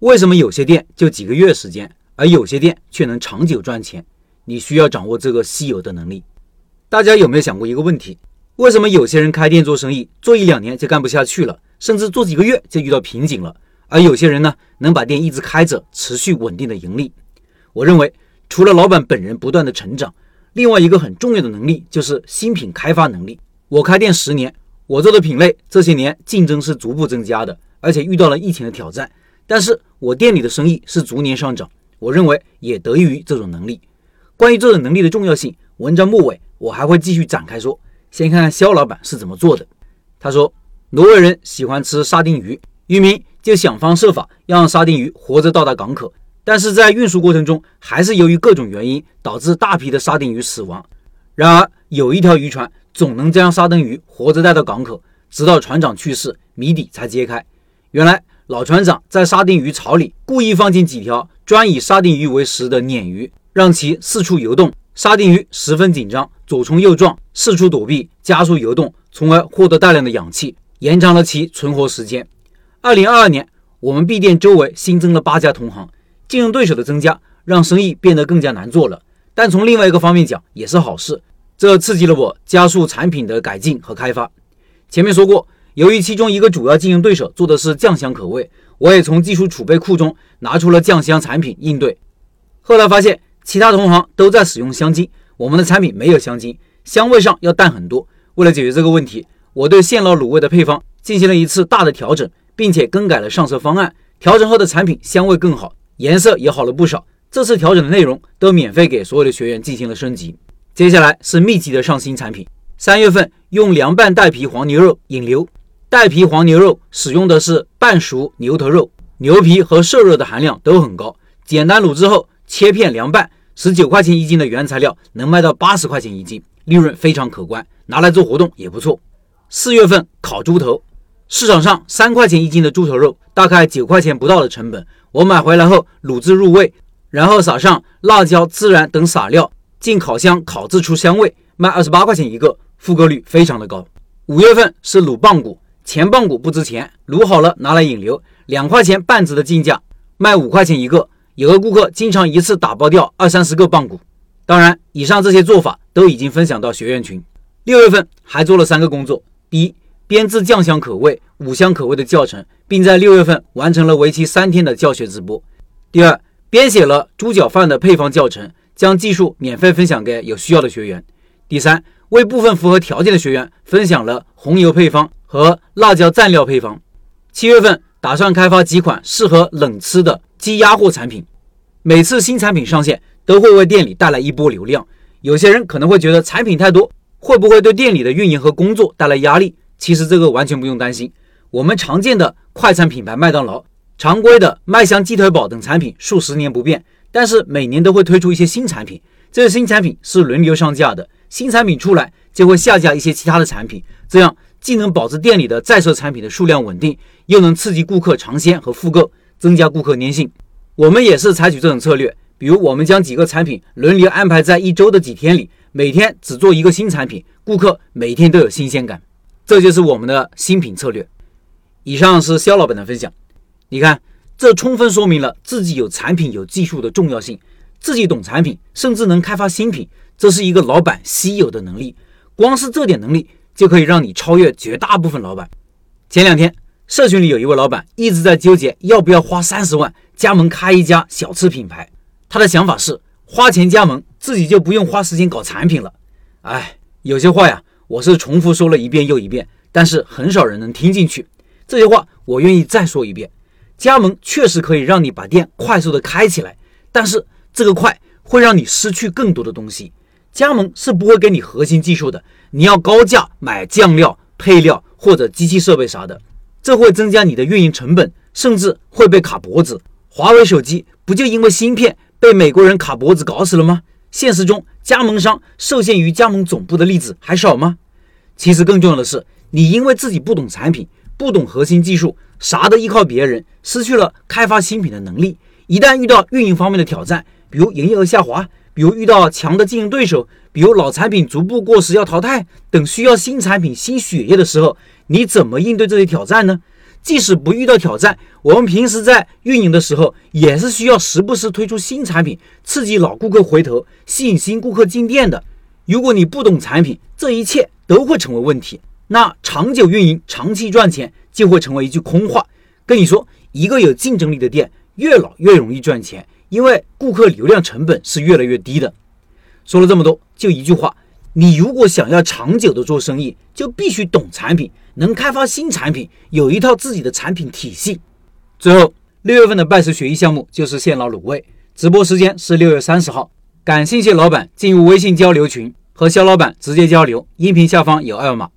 为什么有些店就几个月时间，而有些店却能长久赚钱？你需要掌握这个稀有的能力。大家有没有想过一个问题？为什么有些人开店做生意，做一两年就干不下去了，甚至做几个月就遇到瓶颈了？而有些人呢，能把店一直开着，持续稳定的盈利？我认为，除了老板本人不断的成长，另外一个很重要的能力就是新品开发能力。我开店十年，我做的品类这些年竞争是逐步增加的，而且遇到了疫情的挑战，但是我店里的生意是逐年上涨。我认为也得益于这种能力。关于这种能力的重要性，文章末尾我还会继续展开说。先看看肖老板是怎么做的。他说，挪威人喜欢吃沙丁鱼，渔民就想方设法让沙丁鱼活着到达港口。但是在运输过程中，还是由于各种原因导致大批的沙丁鱼死亡。然而，有一条渔船总能将沙丁鱼活着带到港口，直到船长去世，谜底才揭开。原来，老船长在沙丁鱼槽里故意放进几条专以沙丁鱼为食的鲶鱼，让其四处游动。沙丁鱼十分紧张，左冲右撞，四处躲避，加速游动，从而获得大量的氧气，延长了其存活时间。二零二二年，我们闭店周围新增了八家同行。竞争对手的增加让生意变得更加难做了，但从另外一个方面讲也是好事，这刺激了我加速产品的改进和开发。前面说过，由于其中一个主要竞争对手做的是酱香口味，我也从技术储备库中拿出了酱香产品应对。后来发现其他同行都在使用香精，我们的产品没有香精，香味上要淡很多。为了解决这个问题，我对现捞卤味的配方进行了一次大的调整，并且更改了上色方案，调整后的产品香味更好。颜色也好了不少，这次调整的内容都免费给所有的学员进行了升级。接下来是密集的上新产品。三月份用凉拌带皮黄牛肉引流，带皮黄牛肉使用的是半熟牛头肉，牛皮和瘦肉的含量都很高。简单卤制后切片凉拌，十九块钱一斤的原材料能卖到八十块钱一斤，利润非常可观，拿来做活动也不错。四月份烤猪头，市场上三块钱一斤的猪头肉，大概九块钱不到的成本。我买回来后卤制入味，然后撒上辣椒、孜然等撒料，进烤箱烤制出香味，卖二十八块钱一个，复购率非常的高。五月份是卤棒骨，前棒骨不值钱，卤好了拿来引流，两块钱半只的进价，卖五块钱一个。有个顾客经常一次打包掉二三十个棒骨。当然，以上这些做法都已经分享到学员群。六月份还做了三个工作：第一，编制酱香口味、五香口味的教程。并在六月份完成了为期三天的教学直播。第二，编写了猪脚饭的配方教程，将技术免费分享给有需要的学员。第三，为部分符合条件的学员分享了红油配方和辣椒蘸料配方。七月份打算开发几款适合冷吃的鸡鸭货产品。每次新产品上线都会为店里带来一波流量。有些人可能会觉得产品太多，会不会对店里的运营和工作带来压力？其实这个完全不用担心。我们常见的快餐品牌麦当劳、常规的麦香鸡腿堡等产品数十年不变，但是每年都会推出一些新产品。这些新产品是轮流上架的，新产品出来就会下架一些其他的产品，这样既能保持店里的在售产品的数量稳定，又能刺激顾客尝鲜和复购，增加顾客粘性。我们也是采取这种策略，比如我们将几个产品轮流安排在一周的几天里，每天只做一个新产品，顾客每天都有新鲜感。这就是我们的新品策略。以上是肖老板的分享，你看，这充分说明了自己有产品、有技术的重要性。自己懂产品，甚至能开发新品，这是一个老板稀有的能力。光是这点能力，就可以让你超越绝大部分老板。前两天，社群里有一位老板一直在纠结要不要花三十万加盟开一家小吃品牌。他的想法是，花钱加盟，自己就不用花时间搞产品了。哎，有些话呀，我是重复说了一遍又一遍，但是很少人能听进去。这些话我愿意再说一遍，加盟确实可以让你把店快速的开起来，但是这个快会让你失去更多的东西。加盟是不会给你核心技术的，你要高价买酱料、配料或者机器设备啥的，这会增加你的运营成本，甚至会被卡脖子。华为手机不就因为芯片被美国人卡脖子搞死了吗？现实中加盟商受限于加盟总部的例子还少吗？其实更重要的是，你因为自己不懂产品。不懂核心技术，啥都依靠别人，失去了开发新品的能力。一旦遇到运营方面的挑战，比如营业额下滑，比如遇到强的竞争对手，比如老产品逐步过时要淘汰等需要新产品新血液的时候，你怎么应对这些挑战呢？即使不遇到挑战，我们平时在运营的时候，也是需要时不时推出新产品，刺激老顾客回头，吸引新顾客进店的。如果你不懂产品，这一切都会成为问题。那长久运营、长期赚钱就会成为一句空话。跟你说，一个有竞争力的店越老越容易赚钱，因为顾客流量成本是越来越低的。说了这么多，就一句话：你如果想要长久的做生意，就必须懂产品，能开发新产品，有一套自己的产品体系。最后，六月份的拜师学艺项目就是现捞卤味，直播时间是六月三十号，感兴趣老板进入微信交流群。和肖老板直接交流，音频下方有二维码。